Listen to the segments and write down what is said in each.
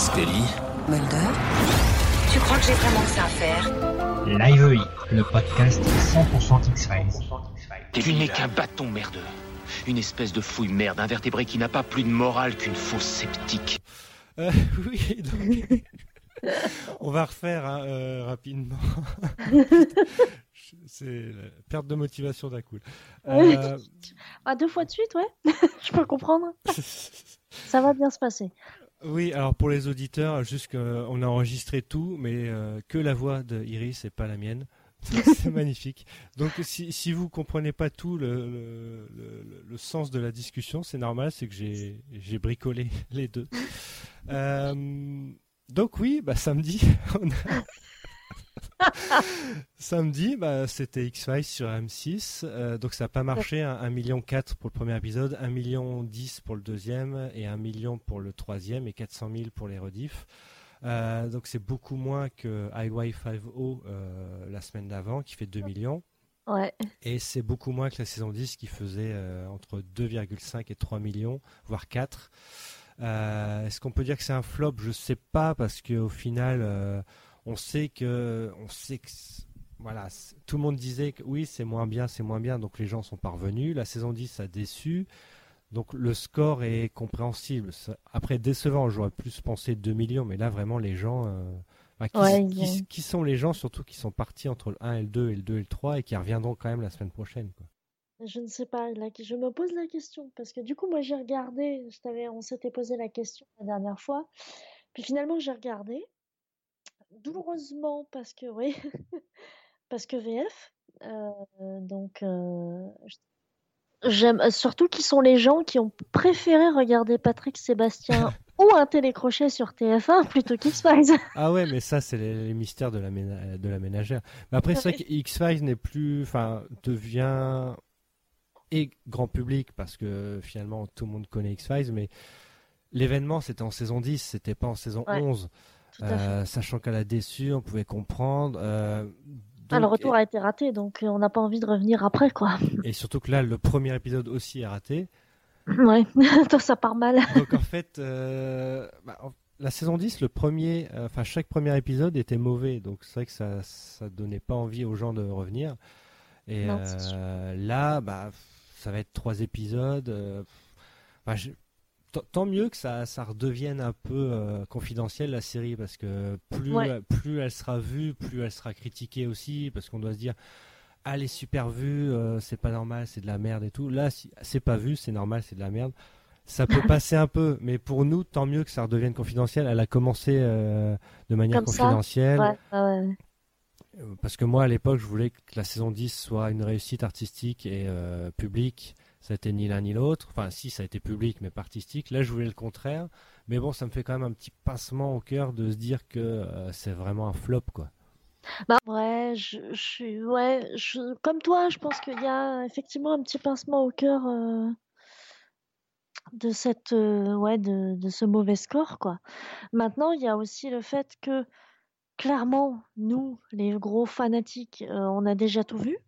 Scully Mulder Tu crois que j'ai vraiment que ça à faire Live EI, le podcast 100% X-Files. Tu n'es qu'un bâton merdeux. Une espèce de fouille merde invertébré qui n'a pas plus de morale qu'une fausse sceptique. Euh, oui, donc, on va refaire hein, euh, rapidement. C'est la perte de motivation d'un coup. Euh, Ah, deux fois de suite, ouais. Je peux comprendre. Ça va bien se passer. Oui, alors pour les auditeurs, juste qu'on a enregistré tout, mais euh, que la voix de Iris et pas la mienne. C'est magnifique. Donc si, si vous comprenez pas tout le, sens de la discussion, c'est normal, c'est que j'ai j'ai bricolé les deux. Euh, donc oui, bah samedi, on a- samedi, bah, c'était X-Files sur M6, euh, donc ça n'a pas marché, 1 million 4 pour le premier épisode, 1 million 10 pour le deuxième et 1 million pour le troisième et 400 000 pour les rediffs. Euh, donc c'est beaucoup moins que IY50 euh, la semaine d'avant qui fait 2 millions. Ouais. Et c'est beaucoup moins que la saison 10 qui faisait entre 2,5 et 3 millions, voire 4. Euh, Est-ce qu'on peut dire que c'est un flop? Je sais pas parce qu'au final, on sait que, on sait que, voilà, tout le monde disait que oui, c'est moins bien, c'est moins bien, donc les gens sont parvenus. La saison 10 a déçu, donc le score est compréhensible. Après décevant, j'aurais plus pensé 2 millions, mais là vraiment les gens. euh, bah, qui, Ouais, qui- ils ont- qui sont les gens surtout qui sont partis entre le 1 et le 2 et le 2 et le 3 et qui reviendront quand même la semaine prochaine quoi. Je ne sais pas. la- Je me pose la question parce que du coup, moi, j'ai regardé. Je on s'était posé la question la dernière fois. Puis finalement, j'ai regardé. Douloureusement parce que, oui, parce que VF. euh, donc, euh, j'aime surtout qui sont les gens qui ont préféré regarder Patrick Sébastien ou un télécrochet sur TF1 plutôt qu'X-Files. Ah ouais, mais ça, c'est les, les mystères de la, ména- de la ménagère. Mais après, c'est vrai que X-Files n'est plus, enfin, devient et grand public parce que finalement tout le monde connaît X-Files, mais l'événement c'était en saison 10, c'était pas en saison Ouais, 11. Euh, sachant qu'elle a déçu, on pouvait comprendre. euh, Ah, le retour a été raté, donc euh, on n'a pas envie de revenir après, quoi. et surtout que là, le premier épisode aussi est raté. Ouais, toi, ça part mal. Donc en fait, euh, bah, la saison 10, le premier, enfin chaque premier épisode était mauvais, donc c'est vrai que ça, ça donnait pas envie aux gens de revenir. Et Non, là, bah, ça va être trois épisodes. je- tant- mieux que ça, ça redevienne un peu euh, confidentiel la série parce que plus, Ouais. plus elle sera vue, plus elle sera critiquée aussi parce qu'on doit se dire ah, elle est super vue, euh, c'est pas normal, c'est de la merde et tout. Là, si c'est pas vu, c'est normal, c'est de la merde. Ça peut passer un peu, mais pour nous, tant mieux que ça redevienne confidentiel. Elle a commencé euh, de manière Comme confidentielle. Ouais, ouais, ouais. Parce que moi, à l'époque, je voulais que la saison 10 soit une réussite artistique et publique. Ça a ni l'un ni l'autre. Enfin, si, ça a été public, mais pas artistique. Là, je voulais le contraire. Mais bon, ça me fait quand même un petit pincement au cœur de se dire que euh, c'est vraiment un flop, quoi. Bah, ouais, je, suis, ouais, comme toi, je pense qu'il y a effectivement un petit pincement au cœur euh, de cette, euh, ouais, de, de ce mauvais score, quoi. Maintenant, il y a aussi le fait que, clairement, nous, les gros fanatiques, on a déjà tout vu.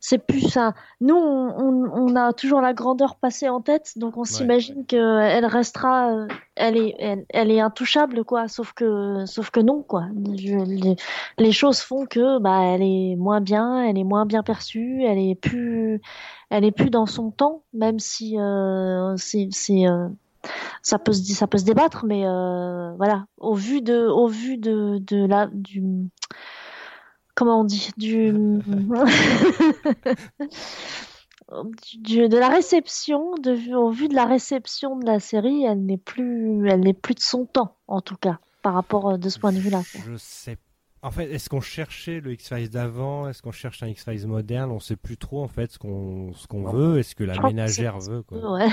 C'est plus ça. Nous, on, on- on a toujours la grandeur passée en tête, donc on s'imagine qu'elle restera, euh, elle est, elle, elle est intouchable, quoi. Sauf que, sauf que non, quoi. Je- les, les choses font que, bah, elle est moins bien, elle est moins bien perçue, elle est plus, elle est plus dans son temps, même si euh, c'est, euh, ça peut se, ça peut se débattre, mais euh, voilà. Au vu de, au vu de, de la, du, comment on dit, du, de la réception, de, au vu de la réception de la série, elle n'est plus, elle n'est plus de son temps, en tout cas, par rapport euh, de ce point de. Je sais. En fait, est-ce qu'on cherchait le X-Files d'avant? Est-ce qu'on cherche un X-Files moderne? On sait plus trop, en fait, ce qu'on ce qu'on veut. Est-ce que la Je crois que ménagère veut, quoi? Ouais.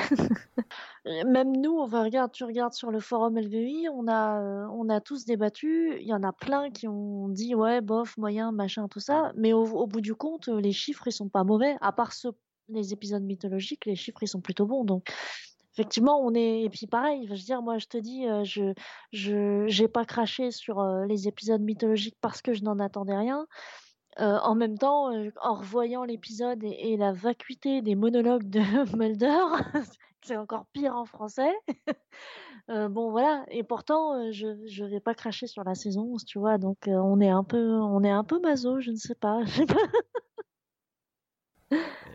Même nous, on va regarde, tu regardes sur le forum LVI, on a, euh, on a tous débattu. Il y en a plein qui ont dit ouais, bof, moyen, machin, tout ça. Mais au, au bout du compte, euh, les chiffres ils sont pas mauvais. À part les épisodes mythologiques, les chiffres ils sont plutôt bons. Donc effectivement, on est. Et puis pareil, je dire, moi je te dis, euh, je, je, j'ai pas craché sur euh, les épisodes mythologiques parce que je n'en attendais rien. Euh, en même temps, en revoyant l'épisode et, la vacuité des monologues de Mulder, c'est encore pire en français. Bon voilà, et pourtant je je vais pas cracher sur la saison 11, tu vois, donc on est un peu on est un peu je ne sais pas. sais pas.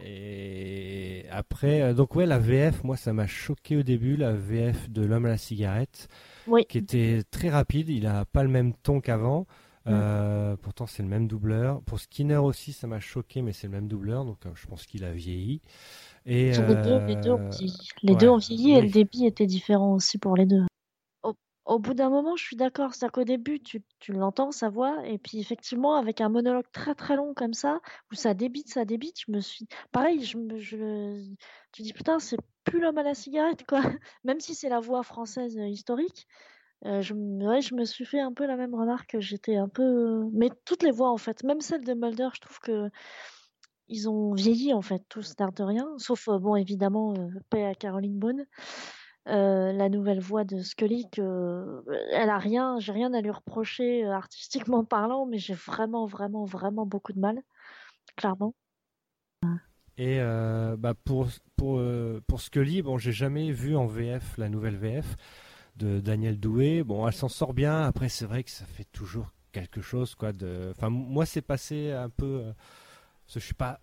Et après, euh, donc ouais, la VF, moi ça m'a choqué au début, la VF de L'homme à la cigarette, Oui. qui était très rapide, il a pas le même ton qu'avant. Euh, pourtant, c'est le même doubleur. Pour Skinner aussi, ça m'a choqué, mais c'est le même doubleur, donc euh, je pense qu'il a vieilli. Et Les deux, les deux ont vieilli. Les ouais, deux ont vieilli et le débit était différent aussi pour les deux. Au, bout d'un moment, je suis d'accord. C'est-à-dire qu'au début, tu, l'entends, sa voix, et puis effectivement, avec un monologue très très long comme ça, où ça débite, ça débite, je me suis. Pareil, je je... tu dis putain, c'est plus l'homme à la cigarette, quoi. Même si c'est la voix française euh, historique. euh, je, me- ouais, je me suis fait un peu la même remarque. J'étais un peu. Mais toutes les voix, en fait, même celle de Mulder, je trouve que ils ont vieilli en fait, tous rien, sauf euh, bon évidemment euh, paix à Caroline Bone, Euh, la nouvelle voix de Scully que euh, elle a rien, j'ai rien à lui reprocher euh, artistiquement parlant, mais j'ai vraiment vraiment vraiment beaucoup de mal, clairement. Et bah pour pour pour Scully, bon, j'ai jamais vu en VF la nouvelle VF de Daniel Doué. Bon, elle s'en sort bien. Après, c'est vrai que ça fait toujours quelque chose, quoi. De, enfin, moi, c'est passé un peu. je suis pas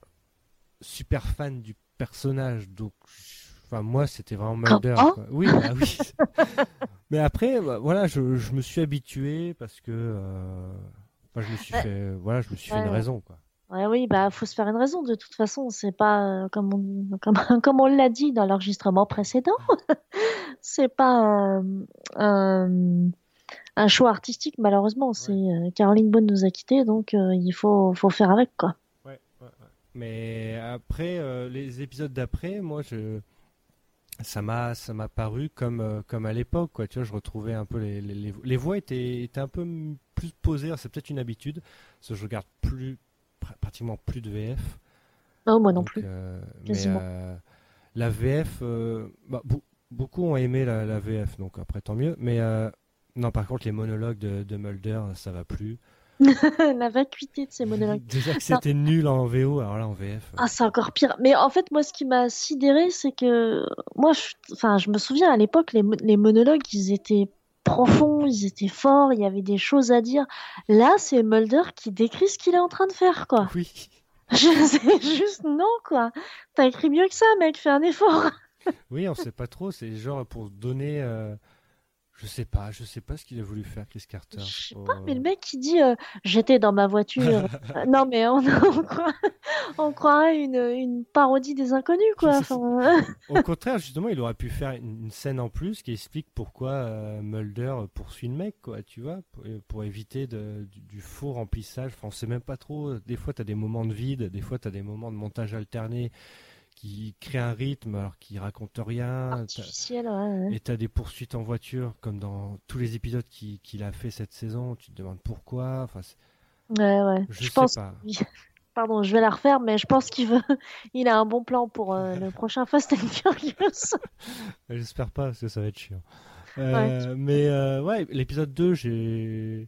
super fan du personnage, donc, je- enfin, moi, c'était vraiment Mulder. Quoi. Oui, bah oui. Mais après, bah, voilà, je, je me suis habitué parce que. euh, je me suis Ouais. fait, voilà, je me suis fait une raison, quoi. Ouais, oui, bah faut se faire une raison. De toute façon, c'est pas euh, comme on, comme, comme on l'a dit dans l'enregistrement précédent. c'est pas un, choix artistique, malheureusement. C'est euh, Caroline Bone nous a quittés, donc euh, il faut, faut faire avec quoi. Ouais, ouais, ouais. Mais après, euh, les épisodes d'après, moi, je, ça m'a, ça m'a paru comme, euh, comme à l'époque, quoi. Tu vois, je retrouvais un peu les, les, voix étaient, étaient un peu plus posées. C'est peut-être une habitude, parce que je regarde plus, pr- pratiquement plus de VF. Non, moi non Donc, plus. euh, mais euh, la VF, euh, bah, beau- beaucoup ont aimé la, la VF, donc après tant mieux. Mais non, par contre, les monologues de, de Mulder, ça va plus. la vacuité de ces monologues. Déjà que c'était nul en VO, alors là en VF. Ah, c'est encore pire. Mais en fait, moi, ce qui m'a sidéré, c'est que moi, je, enfin, je me souviens à l'époque, les monologues, ils étaient profonds, ils étaient forts, il y avait des choses à dire. Là, c'est Mulder qui décrit ce qu'il est en train de faire, quoi. Oui. Je sais juste non, quoi. T'as écrit mieux que ça, mec, fais un effort. Oui, on sait pas trop. C'est genre pour donner. euh, je sais pas. Je sais pas ce qu'il a voulu faire, Chris Carter. Je sais Oh. pas, mais le mec qui dit euh, j'étais dans ma voiture. Non, mais on, on, croirait, on croirait une, une parodie des inconnus, quoi. Enfin, Au contraire, justement, il aurait pu faire une, scène en plus qui explique pourquoi euh, Mulder poursuit le mec, quoi. Tu vois, pour, pour éviter de- du, du faux remplissage. Enfin, on sait même pas trop. Des fois, t'as des moments de vide. Des fois, t'as des moments de montage alterné qui créent un rythme alors qu'ils racontent rien. T'as- artificiel, ouais, ouais. Et t'as des poursuites en voiture, comme dans tous les épisodes qui- qu'il a fait cette saison. Tu te demandes pourquoi. Enfin, Ouais, ouais. je, Je sais pense pas. Pardon, je vais la refaire, mais je pense qu'il veut. Il a un bon plan pour euh, le prochain Fast and Furious. J'espère pas, parce que ça va être chiant. Euh, Mais euh, ouais, l'épisode 2, j'ai.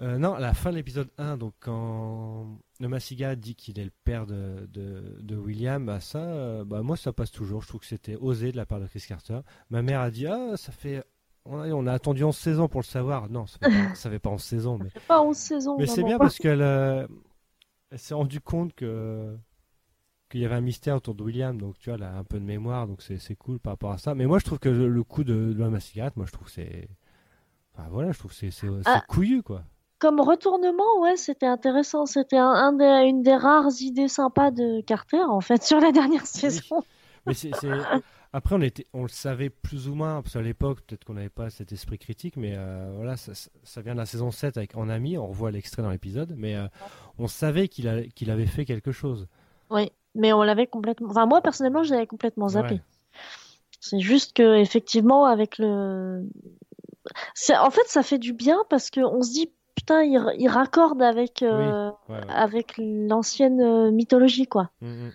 Euh, non, à la fin de l'épisode 1, donc quand le Massiga dit qu'il est le père de, de, de William, bah ça, euh, bah moi ça passe toujours. Je trouve que c'était osé de la part de Chris Carter. Ma mère a dit Ah, ça fait. On a, on a attendu 11 saisons pour le savoir. Non, ça fait pas, ça fait pas 11 saisons, mais. Pas 11 saisons. Mais c'est bien parce qu'elle euh, elle s'est rendue compte que qu'il y avait un mystère autour de William, donc tu vois, elle a un peu de mémoire, donc c'est cool par rapport à ça. Mais moi, je trouve que le, le coup de, de cigarette, moi, je trouve que c'est, enfin voilà, je trouve que c'est c'est c'est Ah. couillu quoi. Comme retournement, ouais, c'était intéressant. C'était un, un des- une des rares idées sympas de Carter, en fait, sur la dernière saison. Mais c'est c'est- après on était, on le savait plus ou moins parce qu'à l'époque, peut-être qu'on n'avait pas cet esprit critique, mais euh, voilà, ça, vient de la saison 7 avec En Ami, on revoit l'extrait dans l'épisode, mais euh, on savait qu'il avait fait quelque chose. Oui, mais on l'avait complètement. Enfin, moi, personnellement, je l'avais complètement zappé. Ouais. C'est juste que, effectivement, avec le. En fait, ça fait du bien parce qu'on se dit, putain, il, il raccorde avec, euh, Ouais, ouais. avec l'ancienne euh, mythologie, quoi. Mm, mm.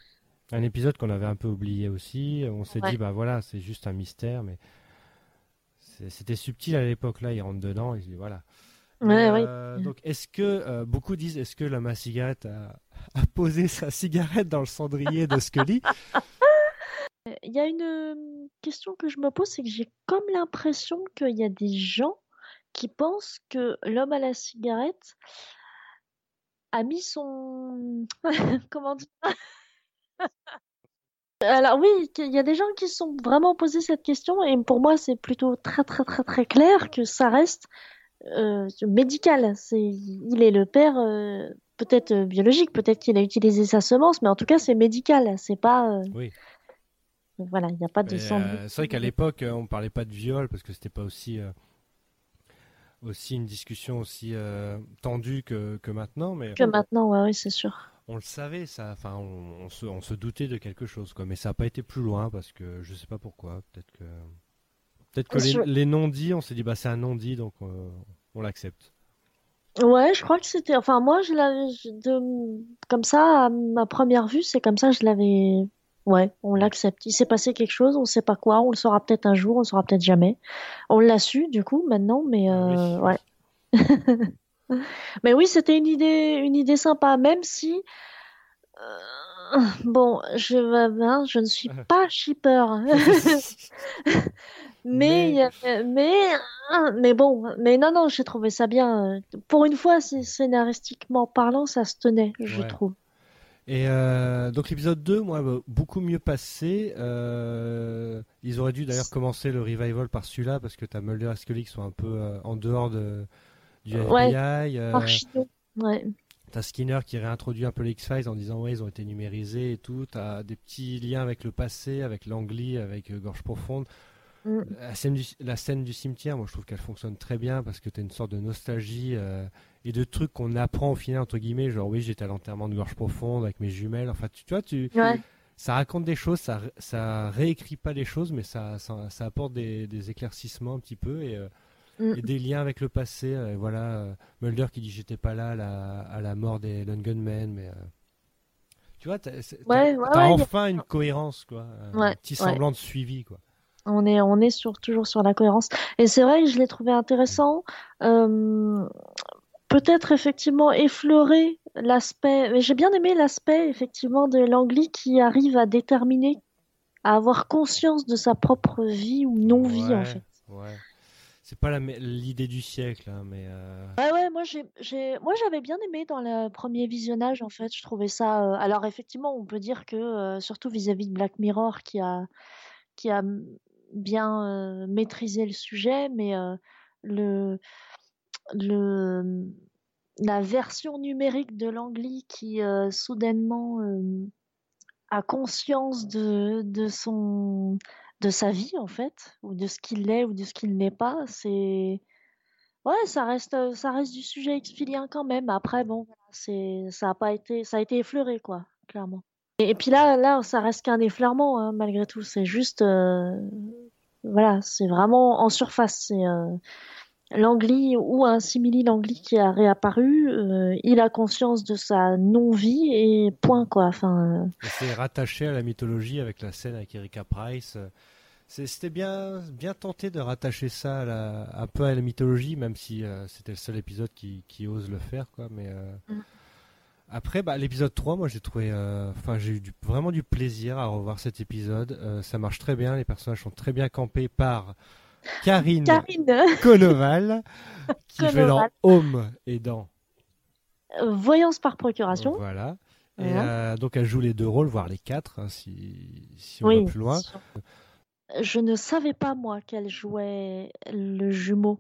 Un épisode qu'on avait un peu oublié aussi. On s'est Ouais. dit, bah voilà, c'est juste un mystère, mais c'était subtil à l'époque. Là, il rentre dedans, il se dit, voilà. Ouais, euh, Donc, est-ce que, euh, beaucoup disent, est-ce que l'homme à cigarette a, a posé sa cigarette dans le cendrier de Scully il y a une question que je me pose, c'est que j'ai comme l'impression qu'il y a des gens qui pensent que l'homme à la cigarette a mis son... Comment dire? Alors oui, il y a des gens qui se sont vraiment posé cette question et pour moi c'est plutôt très très très très clair que ça reste euh, médical. C'est, il est le père euh, peut-être euh, biologique, peut-être qu'il a utilisé sa semence, mais en tout cas c'est médical. C'est pas. Oui. Voilà, il n'y a pas de c'est vrai qu'à l'époque, on parlait pas de viol parce que c'était pas aussi aussi une discussion aussi euh, tendue que, que maintenant, mais Que maintenant, ouais, oui, c'est sûr. on le savait, ça. Enfin, on, on se, on se doutait de quelque chose, quoi. Mais ça n'a pas été plus loin parce que je sais pas pourquoi. Peut-être que peut-être que les, non-dits, on s'est dit bah c'est un non-dit, donc euh, on l'accepte. Ouais, je crois que c'était. Enfin, moi, je l'avais. De... Comme ça, à ma première vue, c'est comme ça, je l'avais. Ouais, on l'accepte. Il s'est passé quelque chose, on sait pas quoi, on le saura peut-être un jour, on le saura peut-être jamais. On l'a su, du coup, maintenant, mais euh, Oui. ouais. Mais oui, c'était une idée, une idée sympa, même si. euh, Bon, je, hein, je ne suis pas shipper. Mais, Mais- y a- mais, mais bon, mais non, non, j'ai trouvé ça bien. Pour une fois, scénaristiquement parlant, ça se tenait, je Ouais. trouve. Et euh, donc l'épisode 2, moi, beaucoup mieux passé. Euh, ils auraient dû d'ailleurs commencer le revival par celui-là parce que t'as Mulder et Scully qui sont un peu euh, en dehors de, du Ouais. FBI. Archino. Ouais. T'as Skinner qui réintroduit un peu les X-Files en disant ouais ils ont été numérisés et tout. T'as des petits liens avec le passé, avec Langley, avec Gorge Profonde. Mm. La scène, du, la scène du cimetière, moi je trouve qu'elle fonctionne très bien parce que t'as une sorte de nostalgie euh, et de trucs qu'on apprend au final entre guillemets. Genre oui j'étais à l'enterrement de Gorge Profonde avec mes jumelles. Enfin tu, tu vois tu Ouais. ça raconte des choses, ça, ça réécrit pas les choses, mais ça, ça, ça apporte des, des éclaircissements un petit peu et, euh, Mm. et des liens avec le passé. euh, voilà, euh, Mulder qui dit j'étais pas là à la, à la mort des Gunmen, mais euh, tu vois, t'as Ouais, ouais, ouais, enfin une cohérence, quoi, un petit semblant de suivi, quoi. On est, on est sur, toujours sur la cohérence. Et c'est vrai que je l'ai trouvé intéressant. Euh, peut-être effectivement effleurer l'aspect. Mais j'ai bien aimé l'aspect effectivement de Langley qui arrive à déterminer, à avoir conscience de sa propre vie ou non-vie Ouais, en fait. Ouais. C'est pas l'idée du siècle, hein, mais euh, Ouais, ouais, moi j'ai, moi j'avais bien aimé dans le premier visionnage en fait. Je trouvais ça. euh, Alors effectivement, on peut dire que euh, surtout vis-à-vis de Black Mirror qui a, qui a bien maîtrisé le sujet, mais le, le, la version numérique de Langley qui soudainement a conscience de, de son, de sa vie en fait, ou de ce qu'il est ou de ce qu'il n'est pas, c'est Ouais, ça reste, ça reste du sujet expilien quand même. Après, bon, c'est, ça a pas été, ça a été effleuré, quoi, clairement. Et, puis là, là, ça reste qu'un effleurement, hein, malgré tout. C'est juste, voilà, c'est vraiment en surface. C'est euh, ou un simili Langley qui a réapparu. euh, il a conscience de sa non-vie et point, quoi. Enfin, euh, c'est rattaché à la mythologie avec la scène avec Erika Price. C'était bien, bien tenté de rattacher ça à la- un peu à la mythologie, même si euh, c'était le seul épisode qui, qui ose le faire, quoi. Mais Mm. Après, bah, l'épisode 3, moi j'ai trouvé, euh, enfin j'ai eu du- vraiment du plaisir à revoir cet épisode. Euh, ça marche très bien, les personnages sont très bien campés par Karine, Konoval, qui fait dans. Home et dans voyance par procuration. voilà. Et euh, donc elle joue les deux rôles, voire les quatre, hein, si, si on Oui. va plus loin. Je ne savais pas, moi, qu'elle jouait le jumeau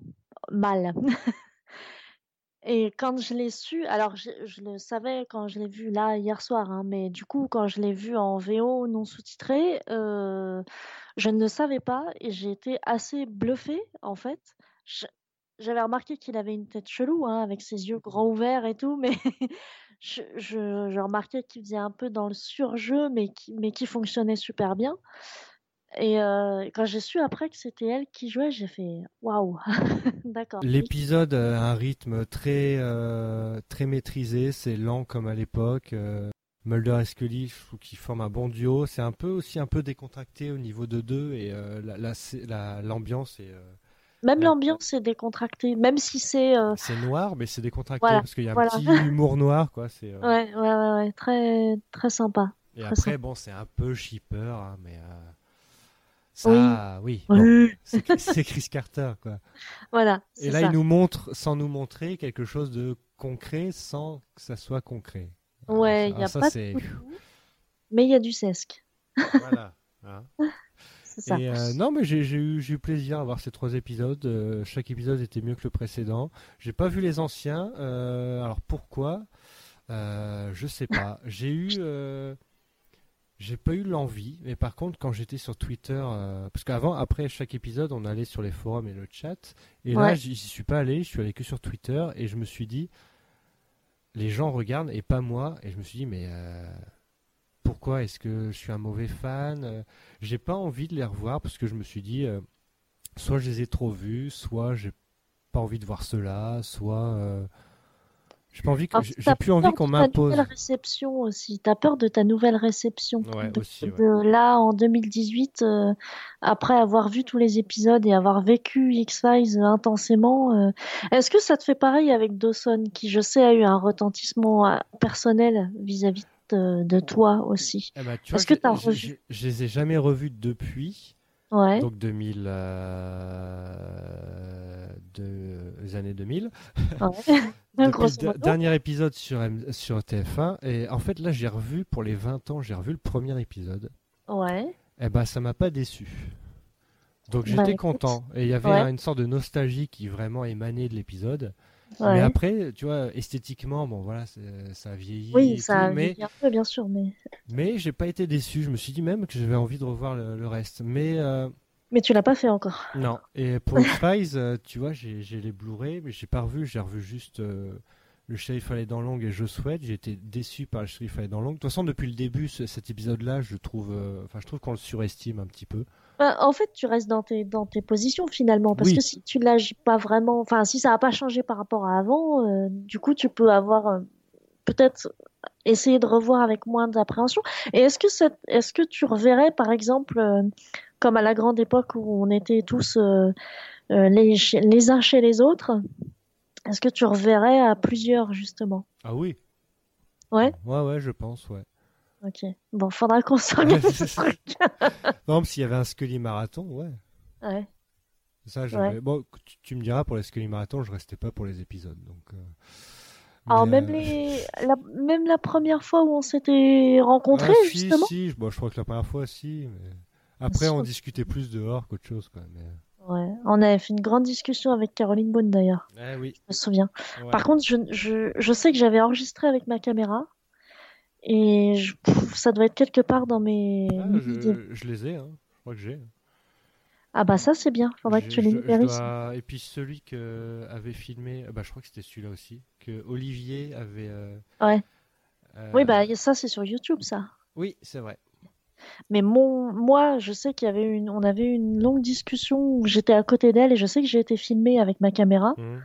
mâle. Et quand je l'ai su, alors je, le savais quand je l'ai vu là hier soir, hein, mais du coup, quand je l'ai vu en VO non sous-titré, euh, je ne le savais pas et j'ai été assez bluffée, en fait. J'avais remarqué qu'il avait une tête chelou, hein, avec ses yeux grands ouverts et tout, mais je, remarquais qu'il faisait un peu dans le surjeu, mais mais qui fonctionnait super bien. Et euh, quand j'ai su après que c'était elle qui jouait, j'ai fait waouh, d'accord. L'épisode a un rythme très, euh, très maîtrisé, c'est lent comme à l'époque. euh, Mulder et Scully, qu'ils forment un bon duo. C'est un peu aussi un peu décontracté au niveau de deux et euh, la- la- la- l'ambiance est, Même l'ambiance est décontractée, même si c'est euh, c'est noir, mais c'est décontracté Voilà, parce qu'il y a un voilà. petit humour noir, quoi. C'est, euh, ouais, ouais, ouais, ouais, très, très sympa. Et très après, sympa. bon, c'est un peu shipper, hein, mais euh, Ça, oui. c'est c'est Chris Carter, quoi. Voilà. Et là, ça. il nous montre, sans nous montrer, quelque chose de concret, sans que ça soit concret. Ouais, il Ah, n'y a ça, pas de tout, mais il y a du sesc. Voilà. hein. C'est ça. Et euh, non, mais j'ai j'ai eu, j'ai eu plaisir à voir ces trois épisodes. Euh, chaque épisode était mieux que le précédent. J'ai pas vu les anciens. Euh, alors pourquoi? Euh, Je sais pas. J'ai eu, euh, j'ai pas eu l'envie. Mais par contre, quand j'étais sur Twitter, euh, parce qu'avant, après chaque épisode, on allait sur les forums et le chat. Et là, Ouais. j'y j'y suis pas allé. Je suis allé que sur Twitter et je me suis dit, les gens regardent et pas moi. Et je me suis dit, mais euh, pourquoi est-ce que je suis un mauvais fan Euh, J'ai pas envie de les revoir parce que je me suis dit, euh, soit je les ai trop vus, soit j'ai pas envie de voir cela, soit j'ai pas envie plus envie peur qu'on de ta m'impose. nouvelle réception aussi. T'as peur de ta nouvelle réception. Ouais, de, aussi, ouais. de là, en 2018, euh, après avoir vu tous les épisodes et avoir vécu X-Files intensément, euh, est-ce que ça te fait pareil avec Dawson, qui, je sais, a eu un retentissement euh, personnel vis-à-vis de, de toi aussi? Eh ben, Est-ce que t'as revu? Je les ai jamais revus depuis, Ouais, donc 2000, euh, de- les années 2000. ouais. De- dernier épisode sur, M- sur TF1 et en fait là j'ai revu pour les 20 ans j'ai revu le premier épisode Ouais. Eh ben, ça m'a pas déçu. Donc Bah, j'étais content. Et il y avait Ouais. une sorte de nostalgie qui vraiment émanait de l'épisode. Ouais. Mais après, tu vois, esthétiquement, bon voilà, ça a vieilli. oui, ça a tout, mais vieilli un peu, bien sûr, mais, mais j'ai pas été déçu. Je me suis dit même que j'avais envie de revoir le, le reste. Mais euh, mais tu l'as pas fait encore. non. Et pour X-Files, euh, tu vois, j'ai les Blu-ray, mais j'ai pas revu. J'ai revu juste euh, le shérif allait dans l'angle et je souhaite. J'ai été déçu par le shérif allait dans l'angle. De toute façon, depuis le début, ce- cet épisode-là, je trouve, euh, enfin, je trouve qu'on le surestime un petit peu. Bah, en fait, tu restes dans tes, dans tes positions finalement, parce Oui. que si tu l'agis pas vraiment, enfin, si ça n'a pas changé par rapport à avant, euh, du coup, tu peux avoir euh, peut-être essayer de revoir avec moins d'appréhension. Et est-ce que est-ce que tu reverrais, par exemple, euh, comme à la grande époque où on était tous les, les uns chez les autres, est-ce que tu reverrais à plusieurs justement? Ah oui. Ouais. Ouais, ouais, je pense, ouais. Ok. Bon, faudra qu'on s'organise ce truc. Non, s'il y avait un Scully Marathon, ouais. Ouais. Ça, Bon, tu, tu me diras, pour les Scully Marathon, je restais pas pour les épisodes. Donc, euh, Alors même euh, les, la, même la première fois où on s'était rencontrés, ah, si, justement. si, je- bon, je crois que la première fois, si. Mais... Après, on discutait plus dehors qu'autre chose, quoi. Mais... Ouais, on avait fait une grande discussion avec Caroline Beaune d'ailleurs, Eh oui. je me souviens. ouais. Par contre, je, je, je sais que j'avais enregistré avec ma caméra et je, pff, ça doit être quelque part dans mes, Ah, je, je les ai, hein. je crois que j'ai. Ah bah ça c'est bien, faudrait que tu les numérises. dois- Et puis celui que avait filmé, bah, je crois que c'était celui-là aussi, que Olivier avait. euh, Ouais. euh, Oui bah ça c'est sur YouTube ça. Oui, c'est vrai. Mais mon, moi je sais qu'il y avait une, on avait une longue discussion où j'étais à côté d'elle et je sais que j'ai été filmée avec ma caméra Mhm.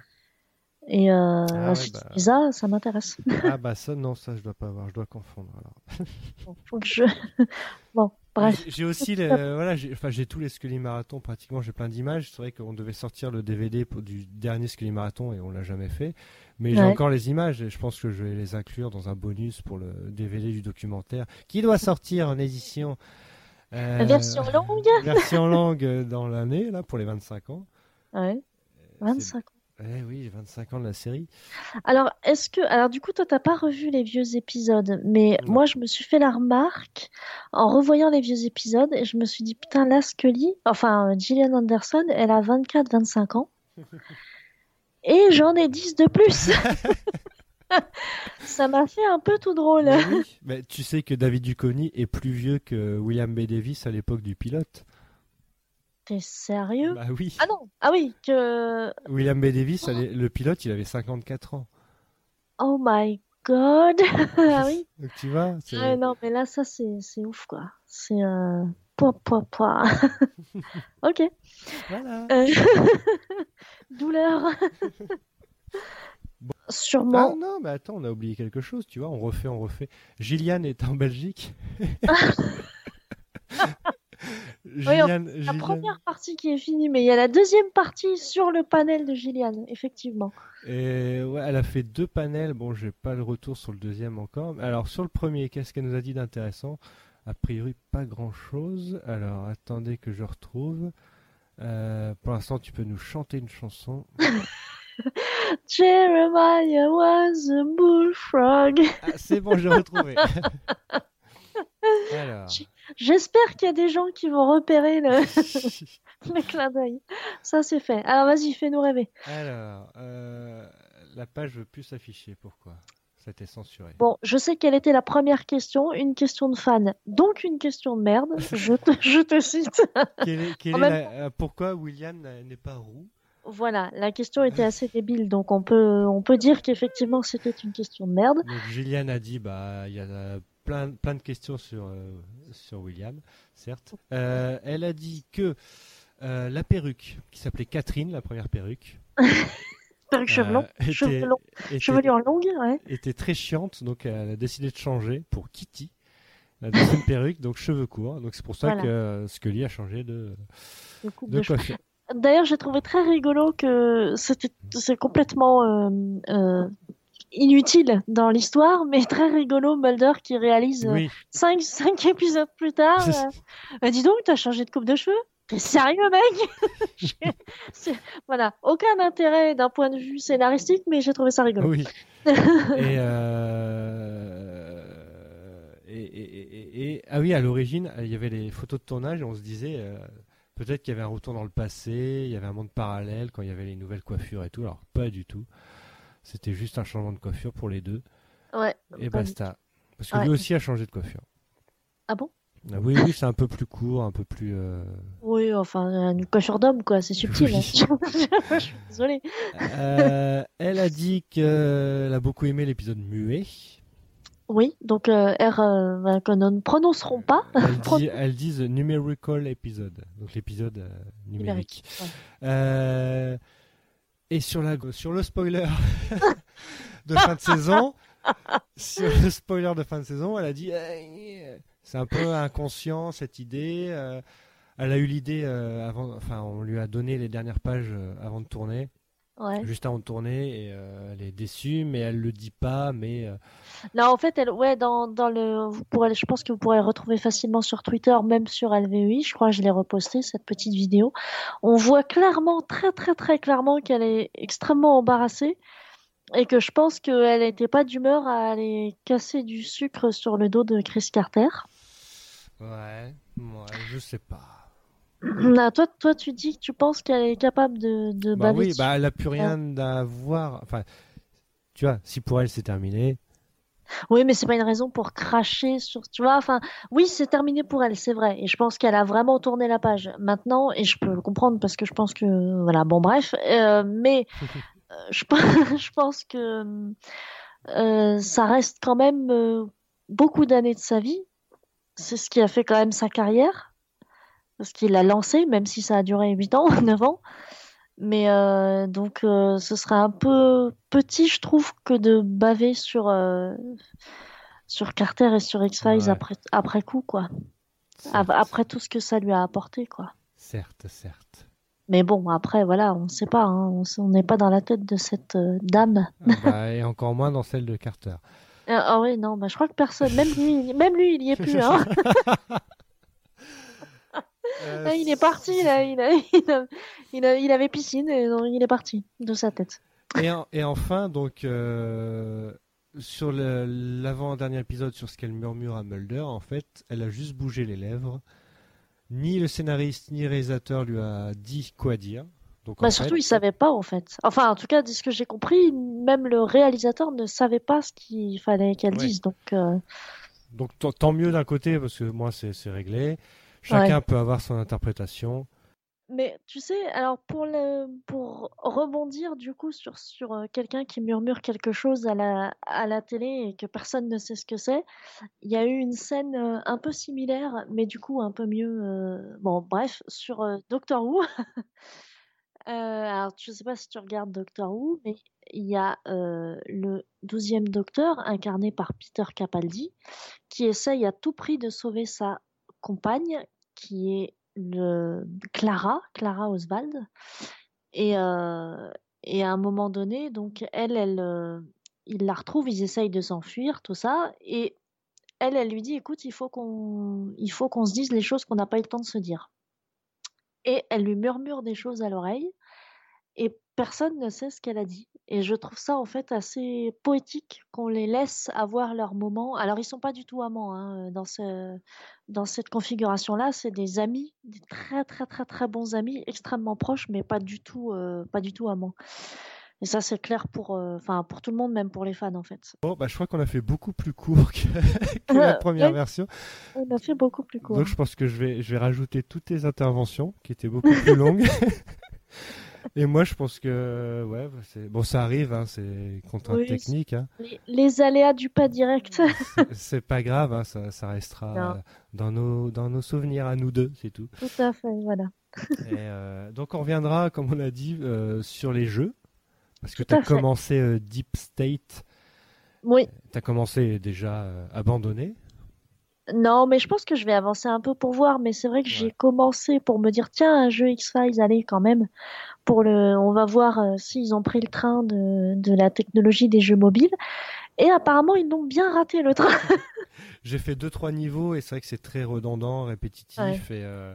Et euh, Ah bah. ça, ça m'intéresse. Ah bah ça, non, ça je dois pas avoir, je dois confondre alors. Bon, faut que je, bon bref. J'ai- aussi les, voilà, j'ai, enfin tous les Scully Marathon pratiquement, j'ai plein d'images. C'est vrai qu'on devait sortir le DVD pour, du dernier Scully Marathon et on l'a jamais fait. Mais j'ai encore les images et je pense que je vais les inclure dans un bonus pour le DVD du documentaire qui doit sortir en édition. euh, Version longue Version longue euh, dans l'année là pour les 25 ans. Ouais. C'est- 25 ans. Eh oui, les 25 ans de la série. Alors, est-ce que, alors du coup, toi, t'as pas revu les vieux épisodes, mais Non. moi, je me suis fait la remarque en revoyant les vieux épisodes et je me suis dit, putain, là, Scully, enfin, Gillian Anderson, elle a 24-25 ans et j'en ai 10 de plus. Ça m'a fait un peu tout drôle. Mais oui, mais tu sais que David Duchovny est plus vieux que William B. Davis à l'époque du pilote. T'es sérieux? Bah oui. Ah non, ah oui, que, William B. Davis, est- le pilote, il avait 54 ans. oh my god. Ah oui. Donc tu vois, non, mais là, ça, c'est, c'est ouf, quoi. C'est, euh, poids, poids, poids. Ok. voilà. Euh, Douleur. Ah Sûrement. non, mais attends, on a oublié quelque chose, tu vois, on refait, on refait. Gillian est en Belgique. Gillian, La Gillian- première partie qui est finie, mais il y a la deuxième partie sur le panel de Gillian, effectivement. Et ouais, elle a fait deux panels. Bon, j'ai pas le retour sur le deuxième encore. Alors sur le premier, qu'est-ce qu'elle nous a dit d'intéressant? A priori, pas grand-chose. Alors, attendez que je retrouve. Euh, pour l'instant, tu peux nous chanter une chanson. Jeremiah was a bullfrog. Ah, c'est bon, j'ai retrouvé. Alors, J'espère qu'il y a des gens qui vont repérer le, le clin d'œil. Ça, c'est fait. Alors, vas-y, fais-nous rêver. alors euh, la page veut plus s'afficher. Pourquoi? C'était censuré. Bon, je sais quelle était la première question, une question de fan, donc une question de merde. Je te, je te cite. Quelle est- quelle En est même la- euh, pourquoi William n'est pas roux? Voilà, la question était assez débile, donc on peut, on peut dire qu'effectivement c'était une question de merde. Donc Julian a dit bah il y a plein plein de questions sur euh, sur William, certes. Euh, elle a dit que euh, la perruque qui s'appelait Catherine, la première perruque, Perruque chevelon, cheveux longs, était- chevelure longue, ouais. était très chiante, donc elle a décidé de changer pour Kitty, la deuxième perruque, donc cheveux courts. Donc c'est pour ça Voilà. que Scully a changé de, de coupe de de cheveux. coiffure. D'ailleurs, j'ai trouvé très rigolo que c'était, c'est complètement inutile dans l'histoire, mais très rigolo Mulder qui réalise euh, Oui, cinq, cinq épisodes plus tard. euh, Bah, dis donc, t'as changé de coupe de cheveux? T'es sérieux, mec? Voilà, aucun intérêt d'un point de vue scénaristique, mais j'ai trouvé ça rigolo. oui. et, euh, et, et- et- et- ah oui, à l'origine, il y avait les photos de tournage et on se disait euh, peut-être qu'il y avait un retour dans le passé, il y avait un monde parallèle quand il y avait les nouvelles coiffures et tout. Alors pas du tout. C'était juste un changement de coiffure pour les deux Ouais. et basta. Parce que Ouais. lui aussi a changé de coiffure. Ah bon? Ah oui, oui, c'est un peu plus court, un peu plus. euh, Oui, enfin, une coiffure d'homme, quoi, c'est subtil. Oui. hein. Je suis désolée. Euh, elle a dit qu'elle a beaucoup aimé l'épisode muet. Oui, donc euh, R euh, bah, que nous ne prononcerons pas. Elle dit, elle dit the numerical episode, donc l'épisode euh, numérique. Ouais. Et sur, la, sur le spoiler de fin de saison, sur le spoiler de fin de saison, elle a dit euh, c'est un peu inconscient cette idée. euh, elle a eu l'idée euh, avant, enfin on lui a donné les dernières pages avant de tourner, Ouais. juste avant de tourner, et euh, elle est déçue, mais elle le dit pas, mais euh, Là, en fait, elle, ouais, dans, dans le, vous pourrez, je pense que vous pourrez retrouver facilement sur Twitter, même sur LVEI. Je crois que je l'ai reposté, cette petite vidéo. On voit clairement, très, très, très clairement qu'elle est extrêmement embarrassée et que je pense qu'elle n'était pas d'humeur à aller casser du sucre sur le dos de Chris Carter. ouais, ouais, je sais pas. Ah, toi, toi, tu dis que tu penses qu'elle est capable de, de Bah oui, dessus. bah elle a plus rien à voir. Enfin, tu vois, si pour elle c'est terminé, Oui, mais c'est pas une raison pour cracher sur, tu vois, enfin, oui, c'est terminé pour elle, c'est vrai. Et je pense qu'elle a vraiment tourné la page maintenant, et je peux le comprendre parce que je pense que, voilà, bon, bref, euh, mais euh, je, pense- je pense que euh, ça reste quand même euh, beaucoup d'années de sa vie. C'est ce qui a fait quand même sa carrière. Parce qu'il l'a lancé, même si ça a duré 8 ans, 9 ans. Mais euh, donc, euh, ce serait un peu petit, je trouve, que de baver sur, euh, sur Carter et sur X-Files Ouais. après, après coup, quoi. Certes, Après tout ce que ça lui a apporté, quoi. certes, certes. Mais bon, après, voilà, on sait pas, hein, on n'est pas dans la tête de cette dame. Ah bah, et encore moins dans celle de Carter. Ah ah oui, non, bah, je crois que personne, même lui, même lui, il y est plus, hein. Euh, Ah, il est parti, là, il, a, il, a- il, a- il avait piscine et il est parti de sa tête. Et, en- et enfin, donc, euh, sur l'avant-dernier épisode, sur ce qu'elle murmure à Mulder, en fait, elle a juste bougé les lèvres. Ni le scénariste ni le réalisateur lui a dit quoi dire. Donc, Bah, fait, surtout, il savait pas, en fait. Enfin, en tout cas, de ce que j'ai compris, même le réalisateur ne savait pas ce qu'il fallait qu'elle Ouais. dise. Donc, euh, donc tant- mieux d'un côté, parce que moi, c'est réglé. Chacun peut avoir son interprétation. Mais tu sais, alors pour le pour rebondir du coup sur sur euh, quelqu'un qui murmure quelque chose à la à la télé et que personne ne sait ce que c'est, il y a eu une scène euh, un peu similaire, mais du coup un peu mieux. euh, Bon, bref, sur euh, Doctor Who. Euh, alors je sais pas si tu regardes Doctor Who, mais il y a le douzième Docteur incarné par Peter Capaldi qui essaye à tout prix de sauver sa compagne qui est Clara, Clara Oswald. Et, euh, et à un moment donné, donc elle, elle, euh, il la retrouve, ils essayent de s'enfuir, tout ça, et elle, elle lui dit, écoute, il faut qu'on, il faut qu'on se dise les choses qu'on n'a pas eu le temps de se dire. Et elle lui murmure des choses à l'oreille, et personne ne sait ce qu'elle a dit. Et je trouve ça en fait assez poétique qu'on les laisse avoir leur moment. Alors ils sont pas du tout amants hein, dans ce, dans cette configuration-là. C'est des amis, des très très très très bons amis, extrêmement proches, mais pas du tout, euh, pas du tout amants. Et ça c'est clair pour, euh, enfin pour tout le monde, même pour les fans en fait. Bon, bah je crois qu'on a fait beaucoup plus court que, que la première Oui. version. On a fait beaucoup plus court. Donc je pense que je vais, je vais rajouter toutes tes interventions qui étaient beaucoup plus longues. Et moi je pense que ouais, bah, bon, ça arrive, hein, c'est contrainte Oui, technique. Hein. Les, les aléas du pas direct. C'est- pas grave, hein, ça, ça restera Non. dans nos, dans nos souvenirs à nous deux, c'est tout. tout à fait, voilà. Et, euh, donc on reviendra, comme on a dit, euh, sur les jeux. Parce que tu as fait. commencé euh, Deep State, Oui. tu as commencé déjà euh, abandonné. Non, mais je pense que je vais avancer un peu pour voir. Mais c'est vrai que j'ai commencé pour me dire, tiens, un jeu X-Files, allez, quand même. Pour le, on va voir euh, s'ils ont pris le train de, de la technologie des jeux mobiles. Et apparemment, ils n'ont bien raté le train. J'ai fait deux trois niveaux et c'est vrai que c'est très redondant, répétitif Ouais. et euh,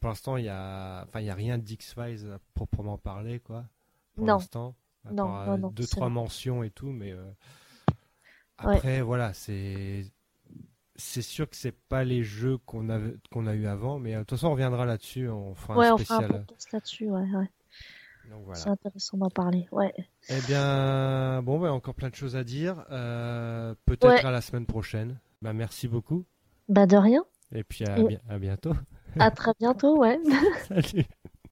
pour l'instant il y a, enfin il y a rien d'X Files à proprement parler quoi. Pour Non. l'instant, Non, non, euh, non, deux trois vrai. mentions et tout, mais euh, Ouais. après voilà c'est c'est sûr que c'est pas les jeux qu'on a qu'on a eu avant, mais euh, de toute façon on reviendra là-dessus, on fera Ouais, un on fera un spécial. là-dessus, ouais, ouais. Donc voilà. C'est intéressant d'en parler, ouais. Eh bien, bon, bah, encore plein de choses à dire. Euh, Peut-être Ouais. à la semaine prochaine. Bah, merci beaucoup. Bah, de rien. Et puis à, Et- bi- à bientôt. À très bientôt, ouais. Salut.